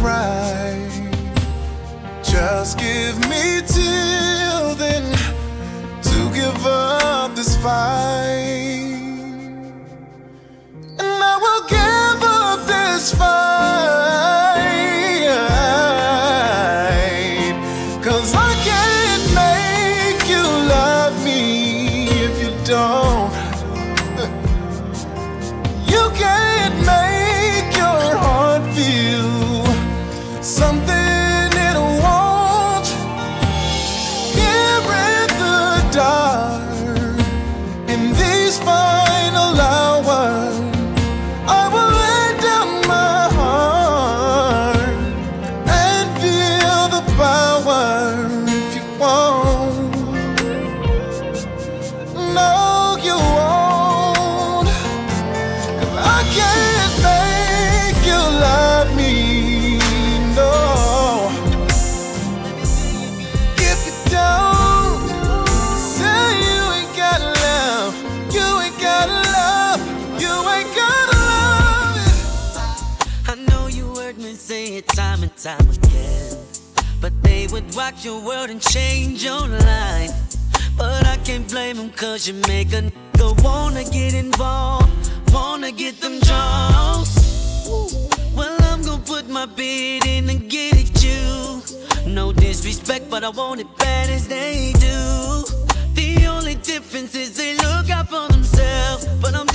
right. would rock your world and change your life. But I can't blame them cause you make a nigga wanna get involved, wanna get them draws. Well, I'm gonna put my bid in and get at you. No disrespect, but I want it bad as they do. The only difference is they look out for themselves, but I'm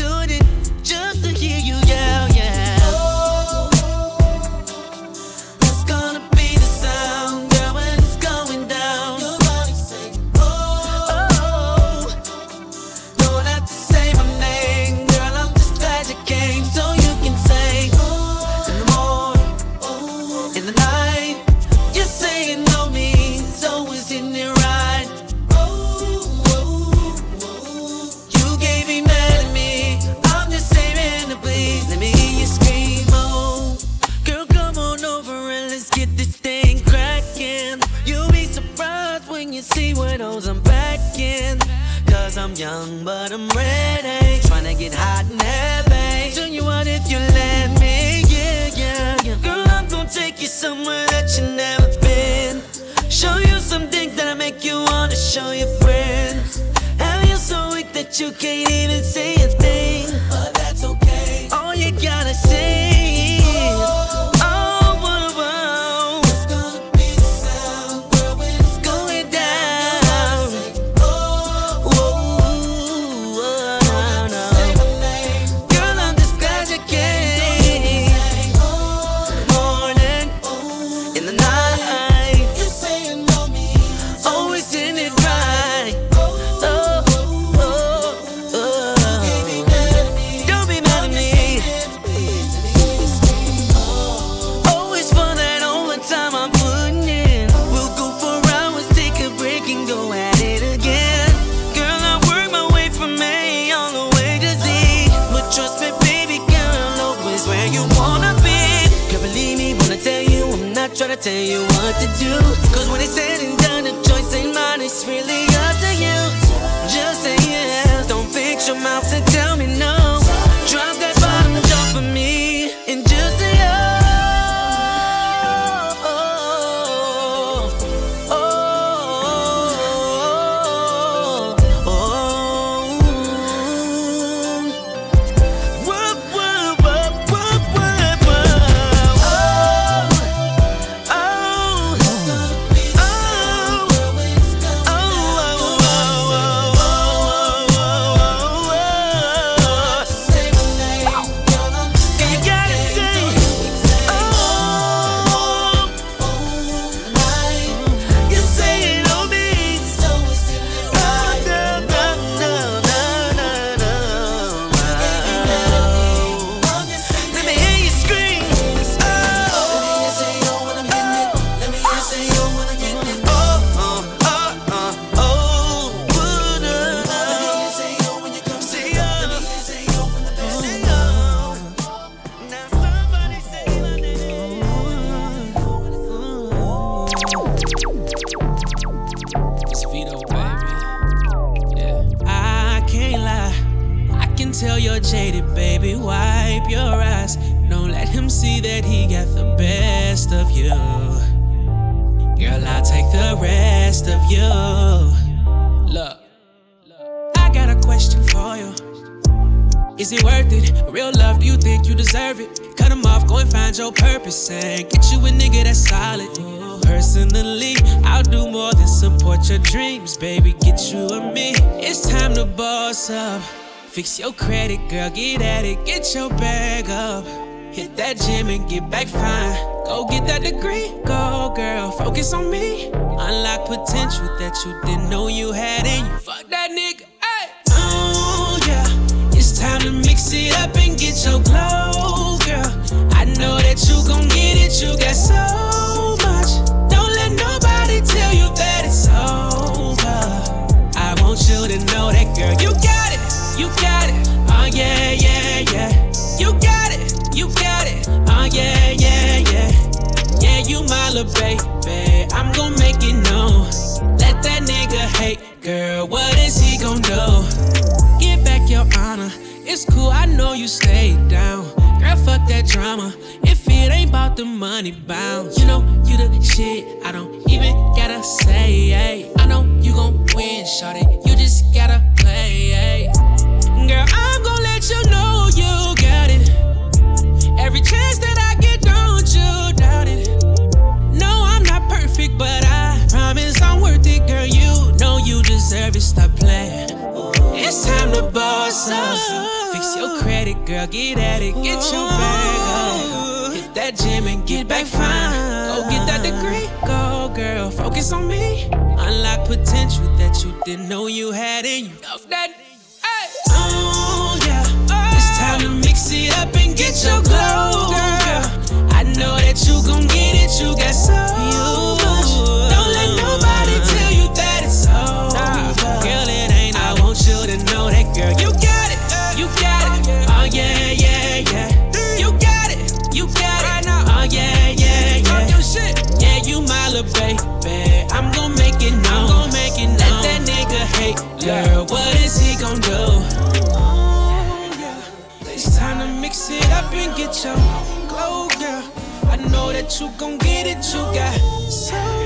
Fix your credit, girl, get at it, get your bag up. Hit that gym and get back fine. Go get that degree, go girl, focus on me. Unlock potential that you didn't know you had in you. Little baby. I'm gon' make it known. Let that nigga hate, girl. What is he gon' do? Get back your honor. It's cool, I know you stayed down. Girl, fuck that drama. If it ain't about the money bounce, you know you the shit. I don't even gotta say, hey. I know you gon' win, shawty. You just gotta play, hey. Girl, I'm gon' let you know you got it. Every chance that you it. Stop playing. It's time to boss up. Fix your credit, girl. Get at it. Get your bag up. Hit that gym and get back fine. Go get that degree. Go, girl. Focus on me. Unlock potential that you didn't know you had in you. Off that. Oh, yeah. It's time to mix it up and get your glow, girl. I know that you gon' get it, you got so much. Girl. What is he gon' do? Oh, it's time to mix it up and get your glow, girl. I know that you gon' get it, you got so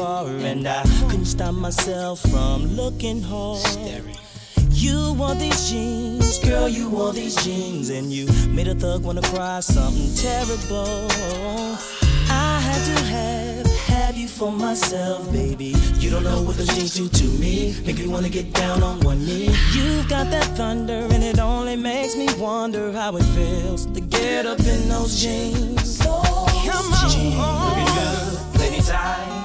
afar, and I couldn't stop myself from looking hard. You wore these jeans, girl, you wore these jeans, and you made a thug wanna cry something terrible. I had to have, have you for myself, baby. You don't know what those jeans do to me. Make me wanna get down on one knee. You've got that thunder, and it only makes me wonder how it feels to get up in those jeans. Come on, Looking good, plenty tight.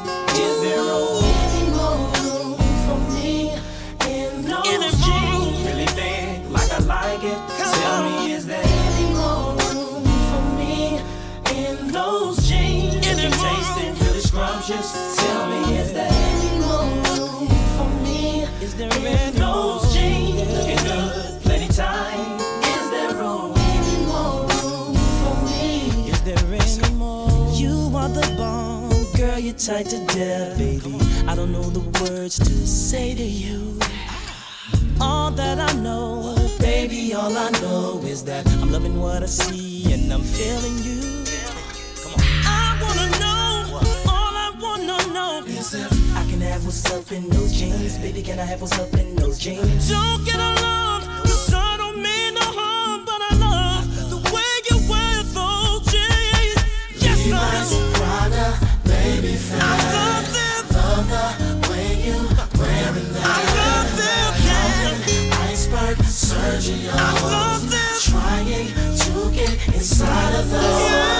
Tell me, is there any more room for me, is there any tight to death, baby. I don't know the words to say to you. All that I know, baby, all I know is that I'm loving what I see and I'm feeling you. I wanna know, all I wanna know is if I can have what's up in those jeans. Baby, can I have what's up in those jeans? Don't get alarmed, them. Trying to get inside of those. Yeah,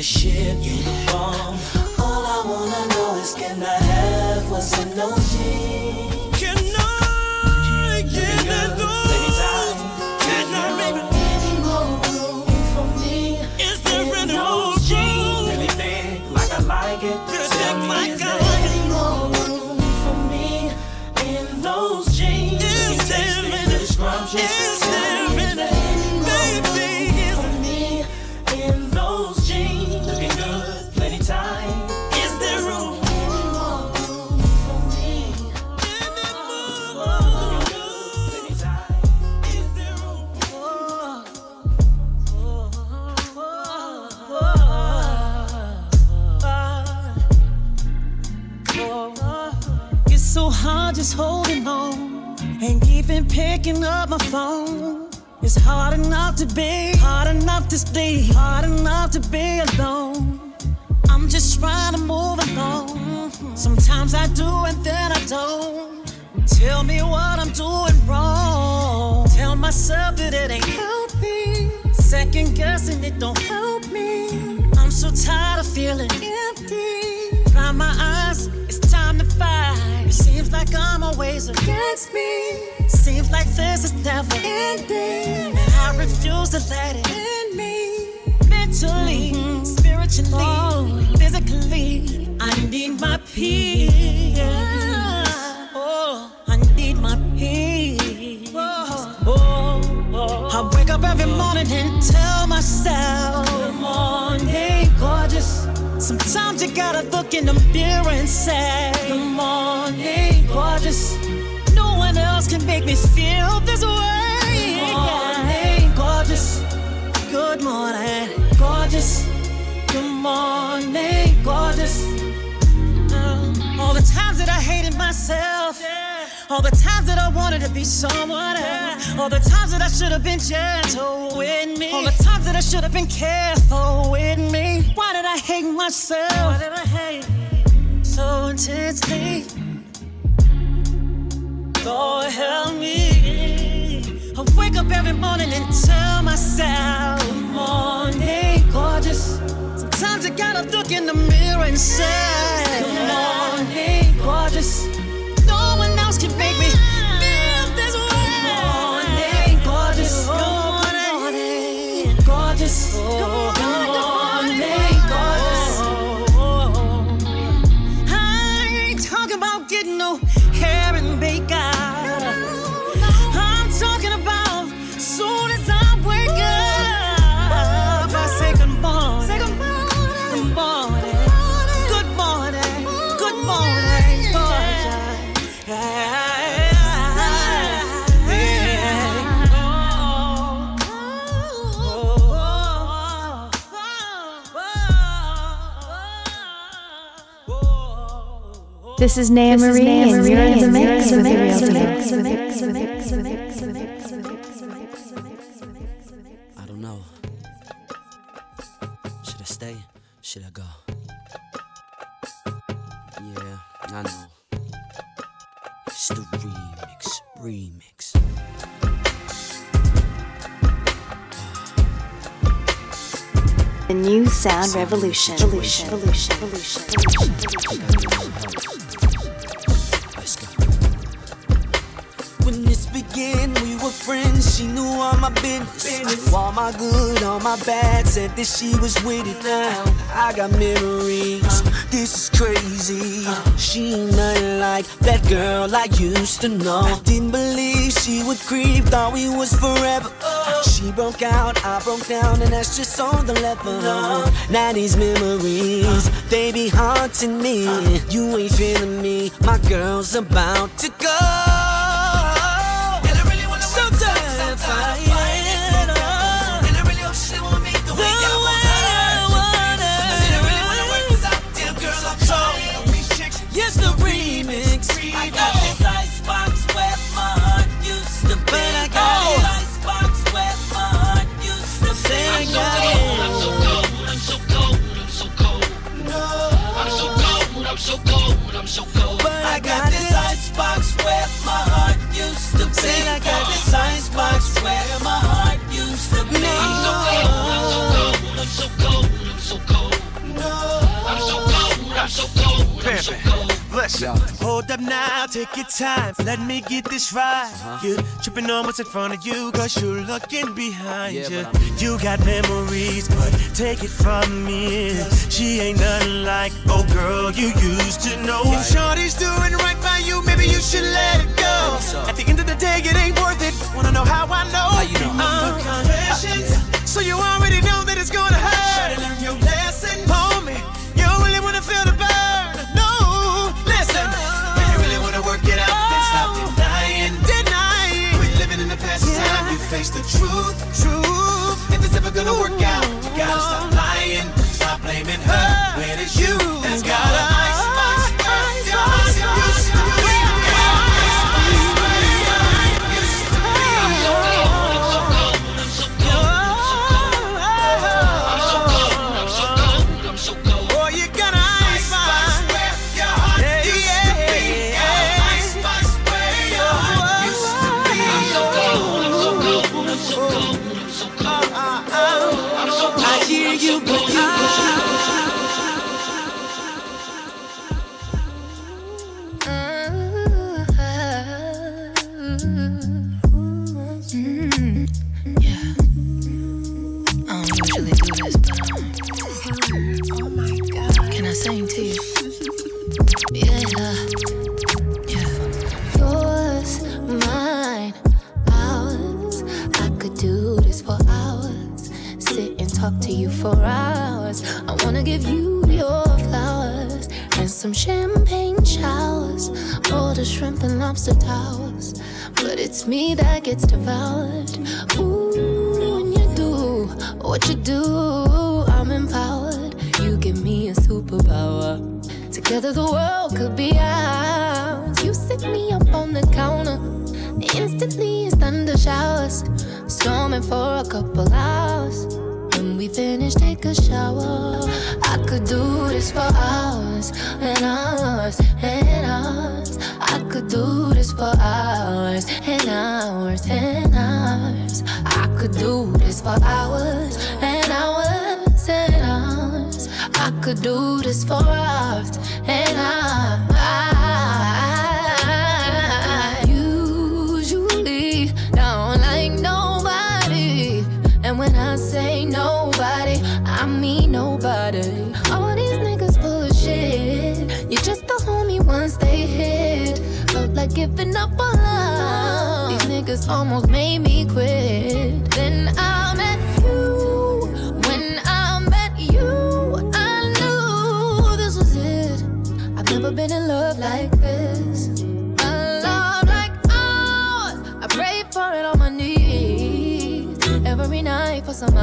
the shit, you the bomb. All I wanna know is can I have what's in those my phone. It's hard enough to be, hard enough to stay, hard enough to be alone. I'm just trying to move along. Sometimes I do and then I don't. Tell me what I'm doing wrong. Tell myself that it ain't healthy. Second guessing it don't help me. I'm so tired of feeling empty. Dry my eyes, it's time to fight. It seems like I'm always against me. Like this is never ending. I refuse to let it end me. Mentally, spiritually, physically, I need my peace. Oh, I need my peace. Oh, oh. I wake up every morning and tell myself, Good morning, gorgeous. Sometimes you gotta look in the mirror and say, Good morning, gorgeous. One else can make me feel this way. Good morning, gorgeous. Good morning, gorgeous. Good morning, gorgeous. Uh, all the times that I hated myself. All the times that I wanted to be someone else. All the times that I should have been gentle with me. All the times that I should have been careful with me. Why did I hate myself? Why did I hate so intensely? Lord help me. I wake up every morning and tell myself, Good morning, gorgeous. Sometimes I gotta look in the mirror and say, Good morning, gorgeous. No one else can make me This is Naya Marie, and you're in the mix with the real I don't know. Should I stay? Should I go? Yeah, I know. It's the remix, remix. The new sound revolution. Revolution. Revolution. Revolution. Let's friends. She knew all my business. All my good, all my bad. Said that she was with it now. I got memories. Uh. This is crazy. Uh. She ain't nothing like that girl I used to know. Uh. Didn't believe she would creep. Thought we was forever. Oh. She broke out, I broke down, and that's just on the level. Now these memories, they be haunting me. You ain't feeling me. My girl's about to go. I'm. Listen. Hold up now, take your time. Let me get this right. You're tripping on what's in front of you, cause you're looking behind Yeah, you. but I mean- You got memories, but take it from me. She ain't nothing like, oh girl, you used to know. If Shorty's doing right by you, maybe you should let it go. so? At the end of the day, it ain't worth it. Wanna know how I know? How you know? Uh, confessions. So you already know that it's gonna hurt. To learn your lesson, face the truth. Truth. If it's ever gonna work out, you gotta stop lying. Stop blaming her when it's you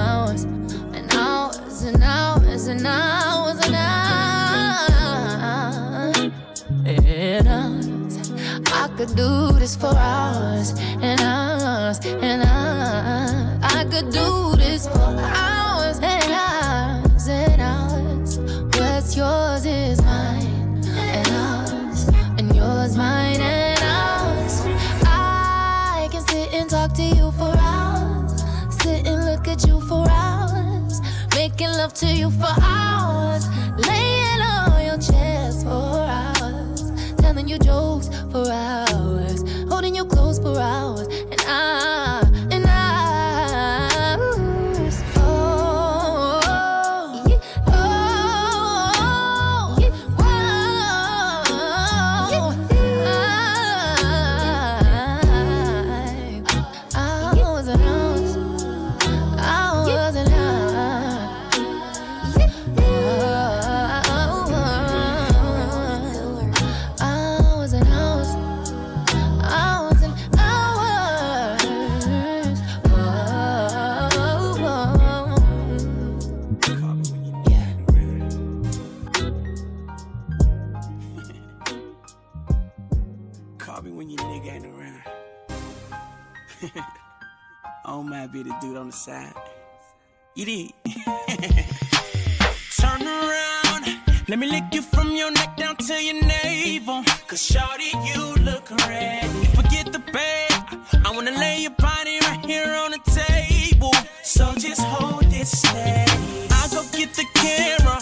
hours and hours and hours and hours and hours and hours. I could do this for hours and hours and hours. I could do this for hours and hours and hours. What's yours is mine and ours and yours mine. myself to you for hours, laying on your chest for hours, telling you jokes for hours, holding you close for hours, and I. Be the dude on the side. You did. Turn around, let me lick you from your neck down to your navel. Cause shawty, you look red. Forget the bed, I wanna lay your body right here on the table. So just hold it steady. I'll go get the camera.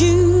you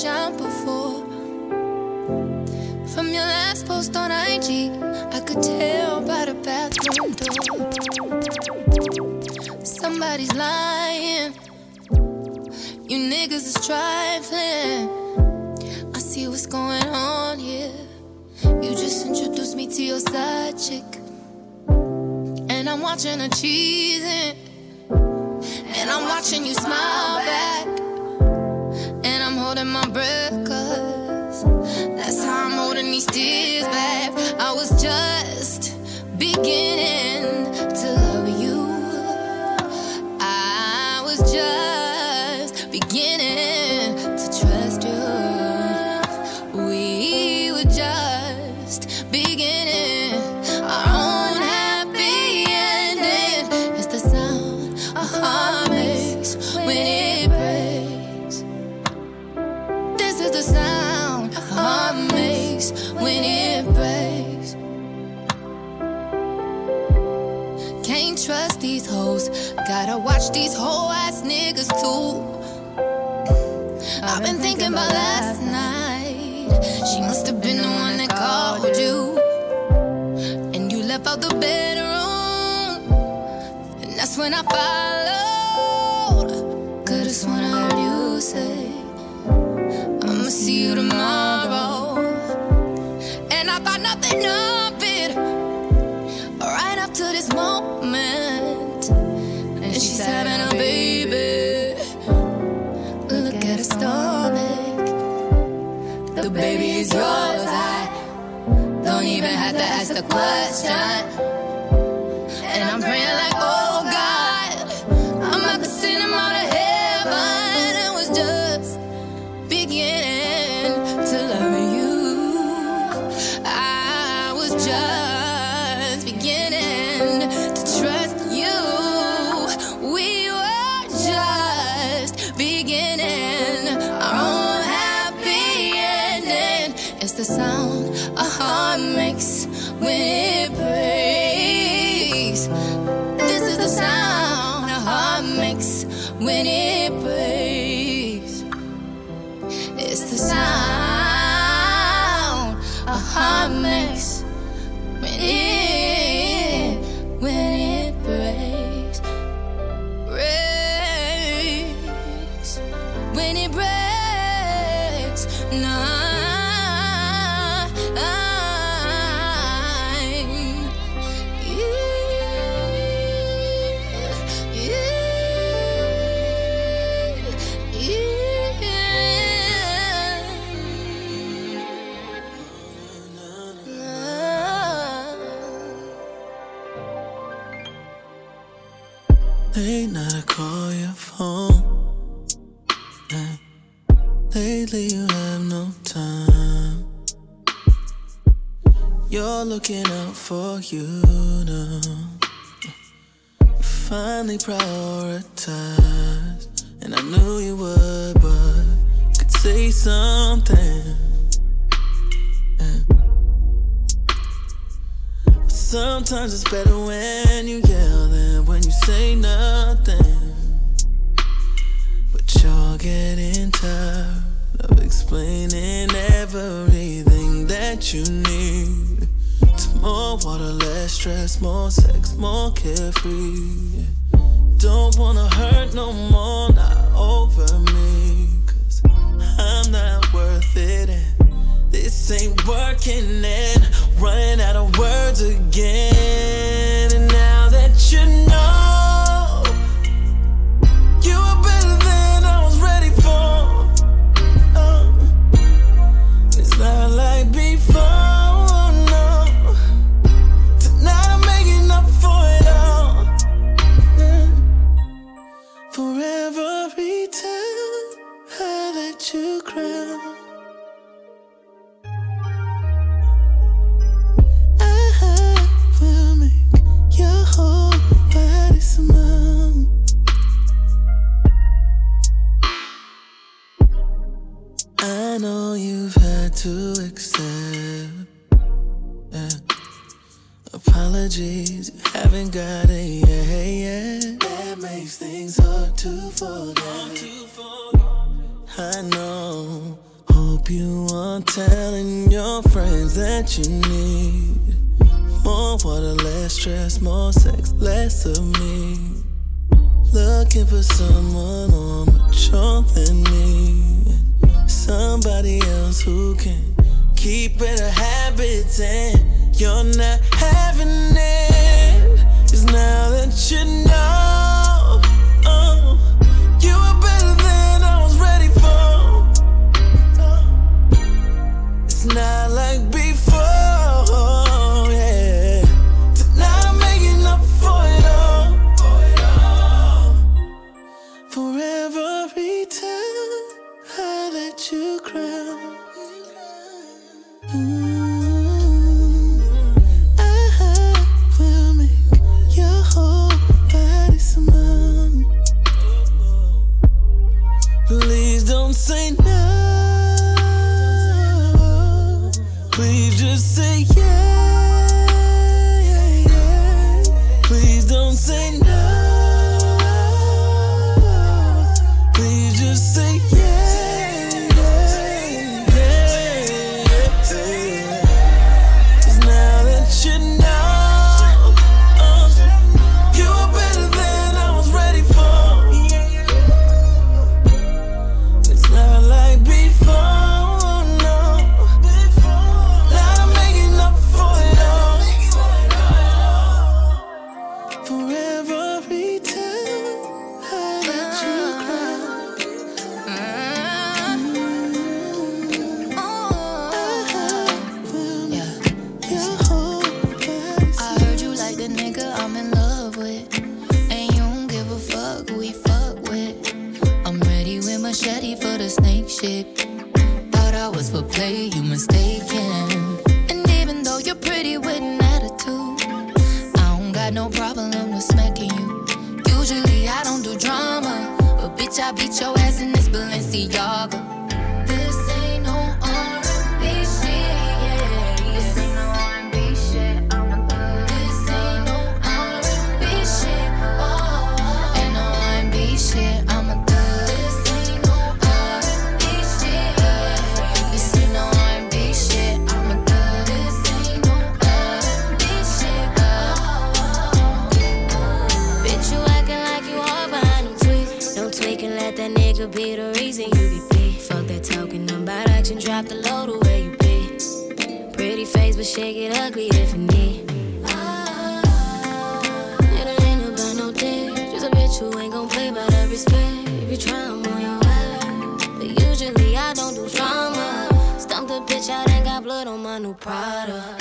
shine before. From your last post on IG, I could tell by the bathroom door. Somebody's lying. You niggas is trifling. I see what's going on here. You just introduced me to your side chick. And I'm watching her cheesing. And I'm watching you smile back holding my breath, that's how I'm holding these tears back. I was just beginning. Watch these whole ass niggas too. I've been thinking about last night. She must have been the one that called you. And you left out the bedroom. And that's when I found. The question. Late night, I call your phone. Lately, you have no time. You're looking out for you now. You finally prioritized, and I knew you would, but could say something. Sometimes it's better when you yell than when you say nothing. But you're getting tired of explaining everything that you need. It's more water, less stress, more sex, more carefree. Don't wanna hurt no more, not over me. Cause I'm not worth it. And this ain't working and running out of words again. And now that you need more water, less stress, more sex, less of me. Looking for someone more mature than me. Somebody else who can keep better habits and you're not having it. It's now that you know. machete for the snake shit. Thought I was for play, you mistaken. And even though you're pretty with an attitude, I don't got no problem with smacking you. Usually I don't do drama, but bitch, I beat your ass in this Balenciaga. but shake it ugly if you need. Ah, it ain't about no dick, just a bitch who ain't gon' play by the respect. If you try, I'm on your ass. But usually I don't do drama. Stumped a bitch out and got blood on my new product.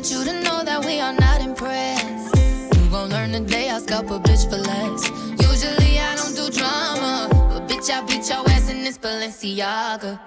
want you to know that we are not impressed. You won't learn today, I scalp a bitch for less. Usually I don't do drama, but bitch, I beat your ass in this Balenciaga.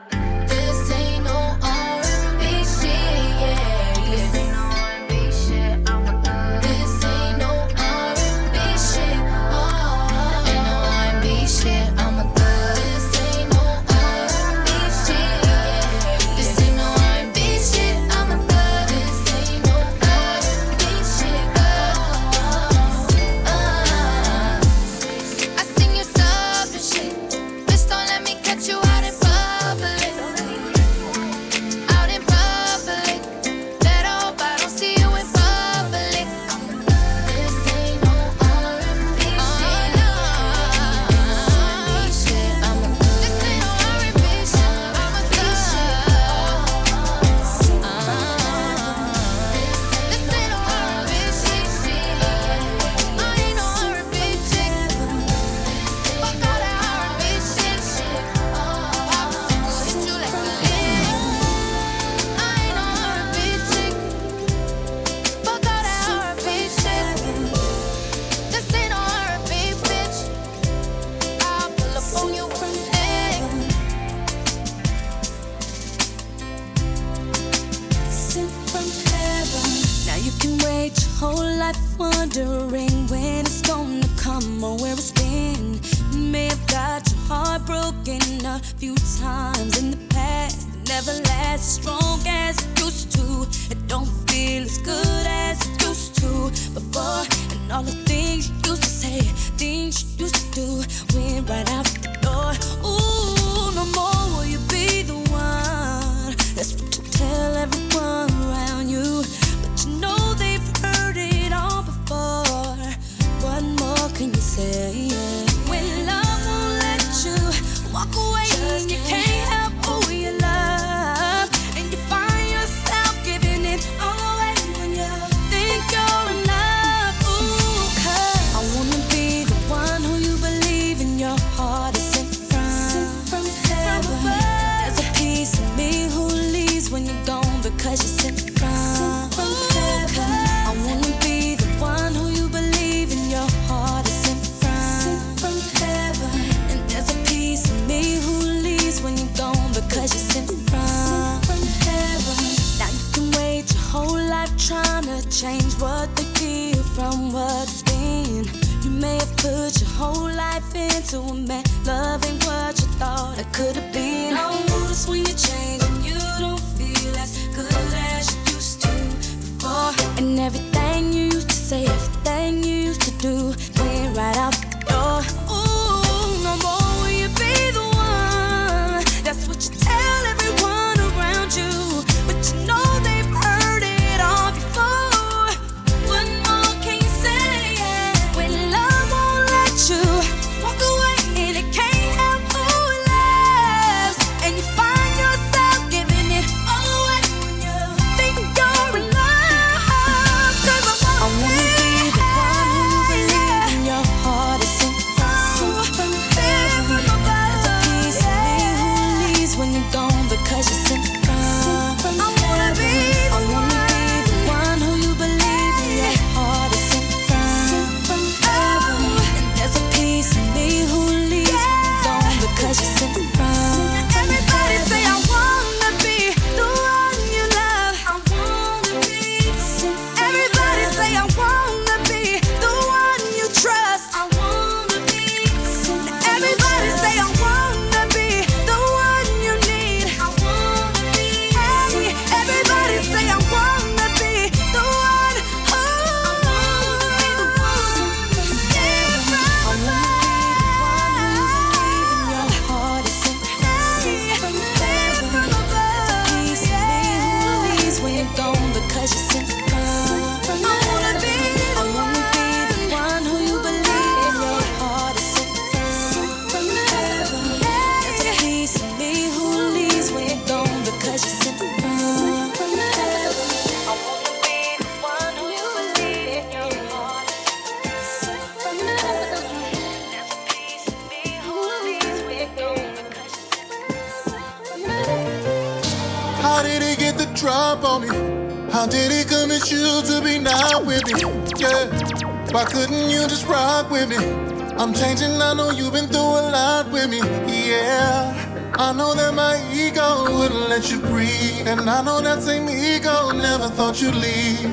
And I know that same ego never thought you'd leave.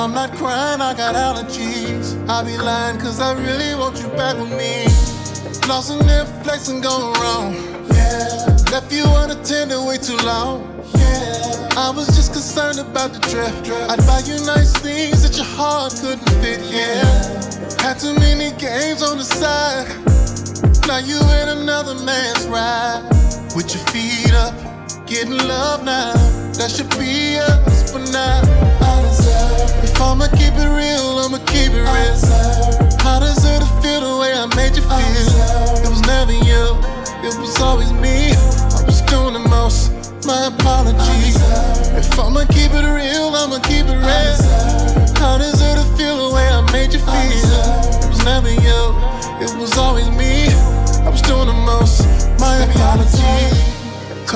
I'm not crying, I got allergies. I be lying, cause I really want you back with me. Lost in their flex and going wrong. Yeah. Left you unattended way too long. Yeah. I was just concerned about the drip. I'd buy you nice things that your heart couldn't fit. Yeah. Had too many games on the side. Now you in another man's ride. With your feet up, getting love now. That should be us, but I deserve. If I'ma keep it real, I'ma keep it real. I deserve to feel the way I made you feel. It was never you, it was always me. I was doing the most. My apologies. If I'ma keep it real,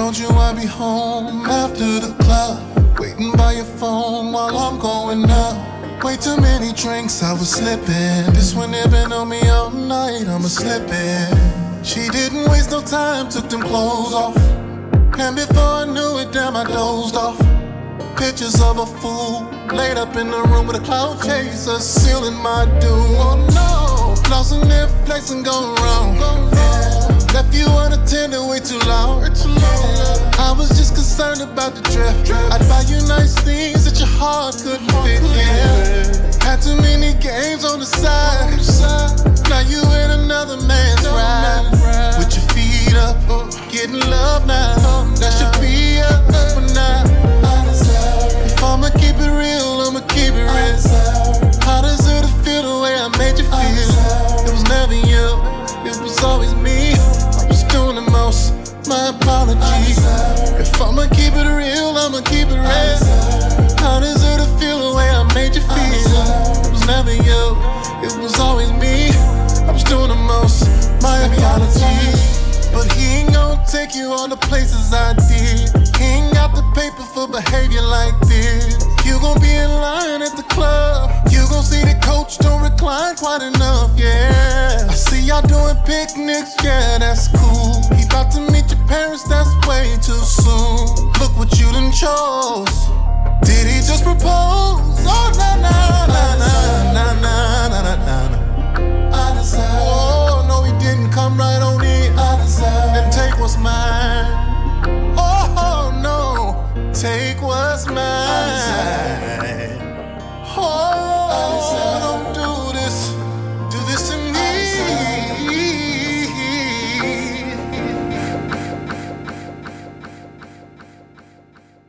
Told you I'd be home after the club. Waiting by your phone while I'm going up. Way too many drinks, I was slipping. This one had been on me all night, I'ma slip. She didn't waste no time, took them clothes off. And before I knew it, damn, I dozed off. Pictures of a fool laid up in the room with a cloud chaser sealing my doom. Oh no, lost in their flex and going wrong. Left you unattended way too long. I was just concerned about the drip. I'd buy you nice things that your heart couldn't fit. Yeah. Had too many games on the side. Now you in another man's ride. With your feet up, oh. getting love now. That should be us, but deserve. If I'ma keep it real, I'ma keep it real. I deserve to feel the way I made you feel. It was never you, it was always me. The most. My apologies. If I'ma keep it real, I'ma keep it real. I deserve to feel the way I made you feel. It was never you, it was always me. I was doing the most. My apologies. Take you all the places I did. He ain't got the paper for behavior like this. You gon' be in line at the club. You gon' see the coach don't recline quite enough, yeah. I see y'all doing picnics, yeah, that's cool. He about to meet your parents, that's way too soon. Look what you done chose. Did he just propose?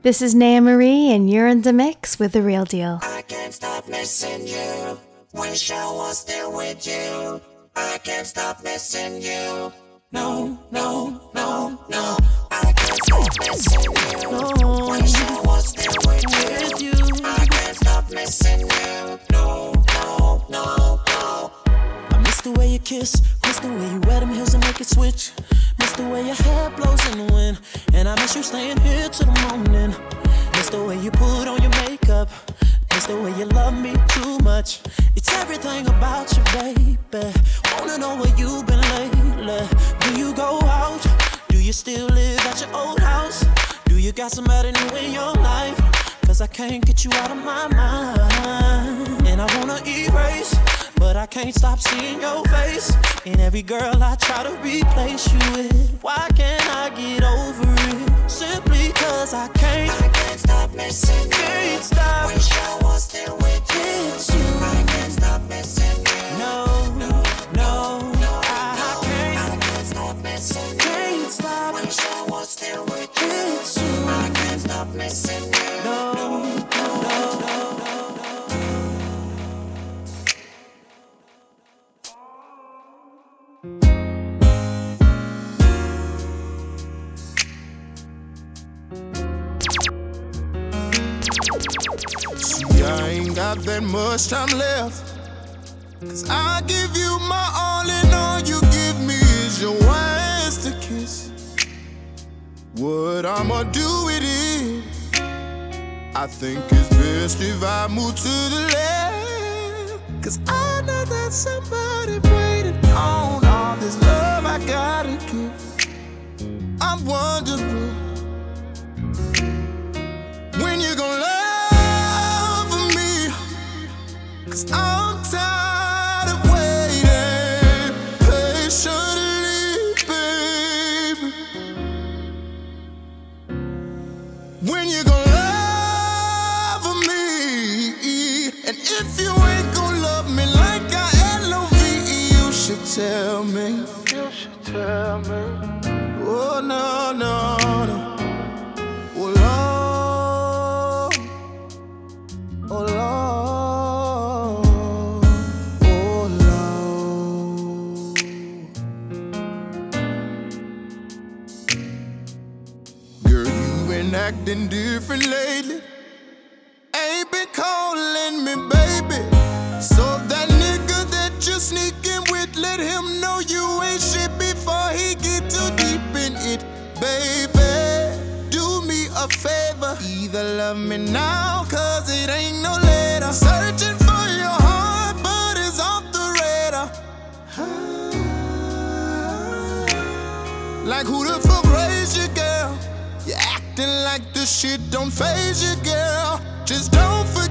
This is Naya Marie, and you're in the mix with The Real Deal. I can't stop missing you. Wish I was still with you. I can't stop missing you. No, no, no, no. I can't stop missing you. Wish I was still with you. I can't stop missing you. No, no, no, no. I miss the way you kiss, miss the way you wear them heels and make it switch. Miss the way your hair blows in the wind, and I miss you staying here till the morning. Miss the way you put on your makeup, miss the way you love me too much. It's everything about you, baby. Wanna know where you've been lately? Do you go out? Do you still live at your old house? Do you got somebody new in your life? Cause I can't get you out of my mind. And I wanna erase, but I can't stop seeing your face. And every girl I try to replace you with. Why can't I get over it? Simply cause I can't. I can't stop missing you. Can't stop. Wish I was still with you. It's you. I can't stop missing you. No, no, no. I can't. I can't stop missing you. Can't stop. Wish I was still with you. It's you. I can't stop missing you. No, no, See, I ain't got that much time left. Cause I give you my all, and all you give me is your words to kiss. What I'ma do with it? I think it's best if I move to the left. Cause I know that somebody waiting on all this love I gotta give. I'm wondering when you gonna love Cause I'm been different lately. Ain't been calling me baby. So that nigga that you sneaking with, let him know you ain't shit before he get too deep in it, baby. Do me a favor, either love me now, cause it ain't no later. Searching for your heart, but it's off the radar. Like who the fuck acting like this shit don't phase you, girl. Just don't forget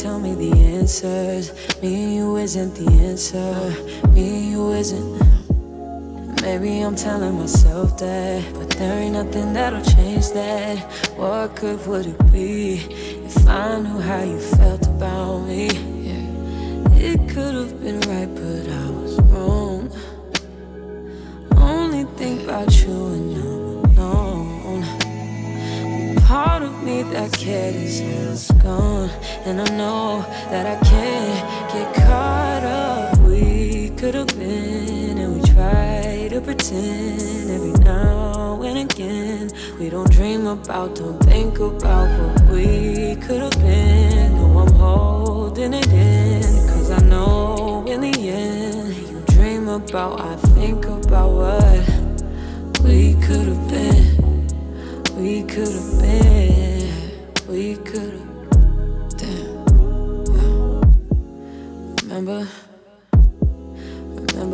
tell me the answers. Me and you isn't the answer. Me and you isn't. Maybe I'm telling myself that, but there ain't nothing that'll change that. What good would it be if I knew how you felt about me? Yeah. It could have been right, cared is gone. And I know that I can't get caught up. We could have been, and we try to pretend every now and again. We don't dream about, don't think about what we could have been. No, I'm holding it in. Cause I know in the end, you dream about, I think about what we could have been. We could have been,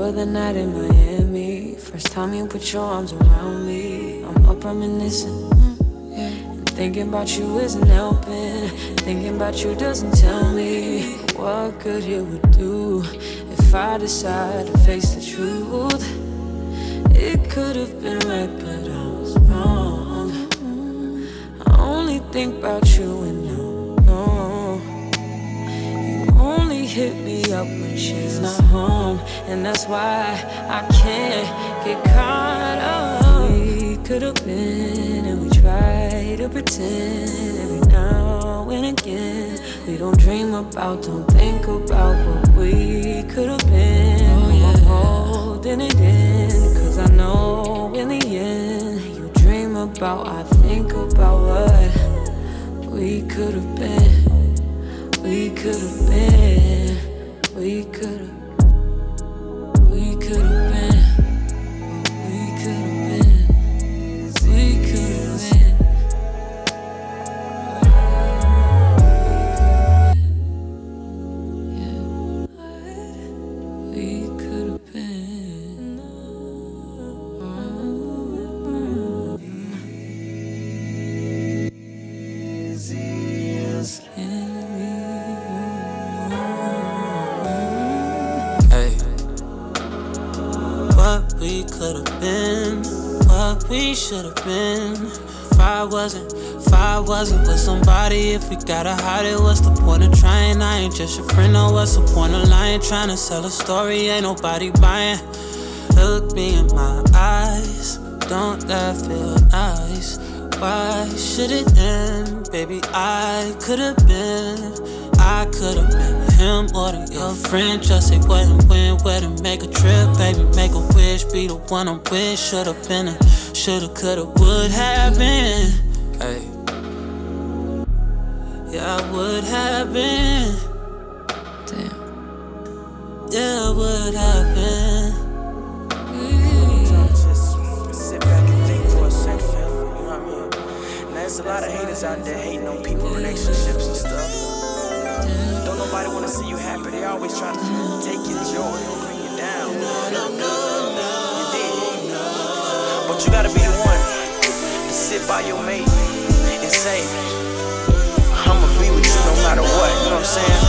remember the night in Miami. First time you put your arms around me. I'm up reminiscing, mm, yeah. And thinking about you isn't helping. Thinking about you doesn't tell me what good it would do if I decide to face the truth. It could have been right, but I was wrong. I only think about you and no, no. You only hit me up she's not home, and that's why I can't get caught up. We could have been, and we try to pretend every now and again. We don't dream about, don't think about what we could have been. Oh, yeah. I'm holding it in, cause I know in the end, you dream about, I think about what we could have been. We could could have been, we could we should have been. If I wasn't, if I wasn't with somebody, if we gotta hide it, what's the point of trying? I ain't just your friend, no, what's the point of lying? Trying to sell a story, ain't nobody buying. Look me in my eyes, don't that feel nice? Why should it end? Baby, I could have been, I could have been him or your friend. Just say what and when, where to make a trip, baby, make a wish, be the one I'm with. Should've been a, shoulda, coulda, would have been. Hey. Yeah, I would have been. Damn. Yeah, I would have been. Just sit back and think for a second. You know what I mean? Now, there's a lot of haters out there hating on people, relationships, and stuff. Don't nobody want to see you happy. They always trying to take your joy or bring you down. You did. But you gotta be the one to sit by your mate and say, I'ma be with you no matter what. You know what I'm saying?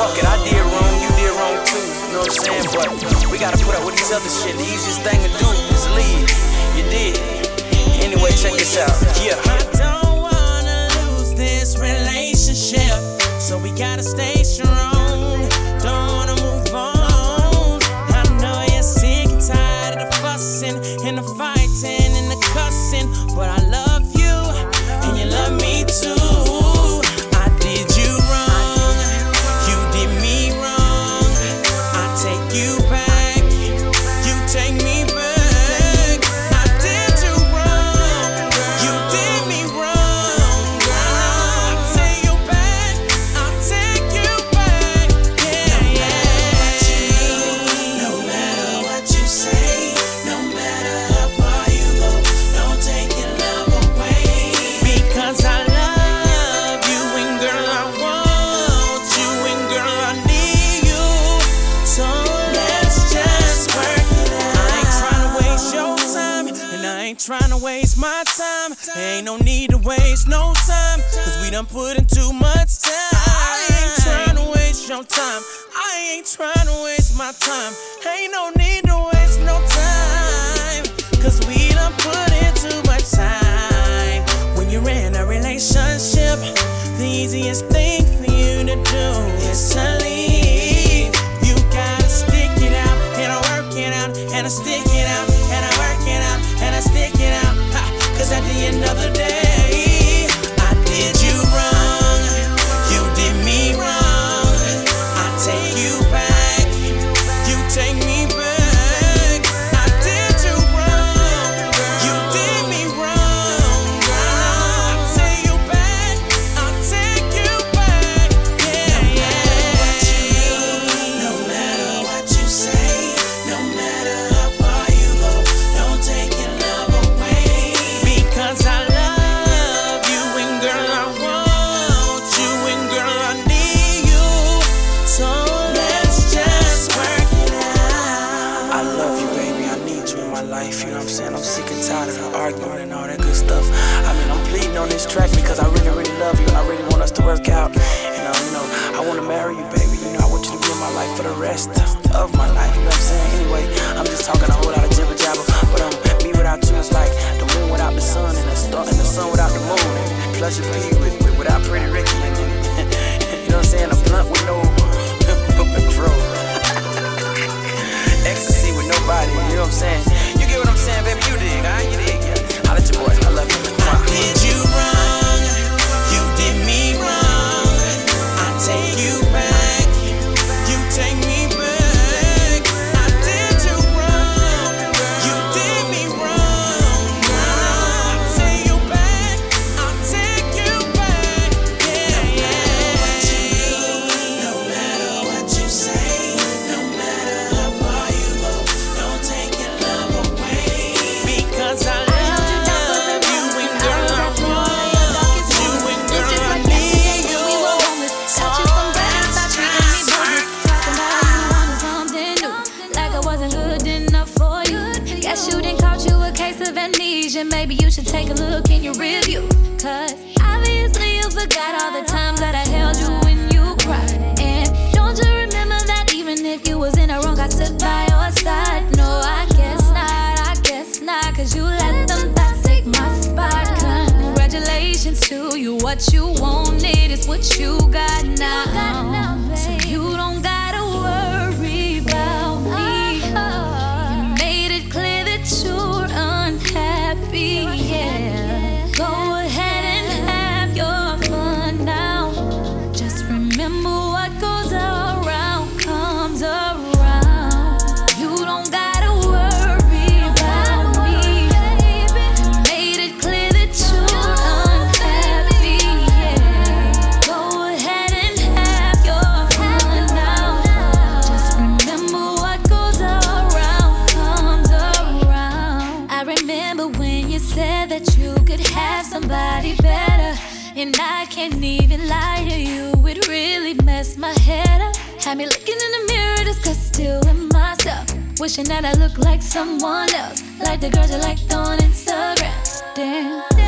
Fuck it, I did wrong, you did wrong too. You know what I'm saying? But we gotta put up with each other shit. The easiest thing to do is leave. You did. Anyway, check this out. Yeah. I don't wanna lose this relationship, so we gotta stay strong. Fussing and the stuff. I mean, I'm pleading on this track because I really, really love you and I really want us to work out. And, um, you know, I want to marry you, baby. You know, I want you to be in my life for the rest of my life. You know what I'm saying? Anyway, I'm just talking a whole lot of jibber jabber. But, um, me without you is like the moon without the sun and the star and the sun without the moon. And Pleasure P with, with, without Pretty Ricky. And then, you know what I'm saying? A blunt with no control. Ecstasy with nobody, you know what I'm saying? You get what I'm saying, baby? You dig, huh? You dig, your boy, I love you. I did you wrong. what you wanted, is what you got now. You got now. And I can't even lie to you, it really messed my head up. Had me looking in the mirror, discussed still in myself. Wishing that I looked like someone else, like the girls you liked on Instagram. Damn.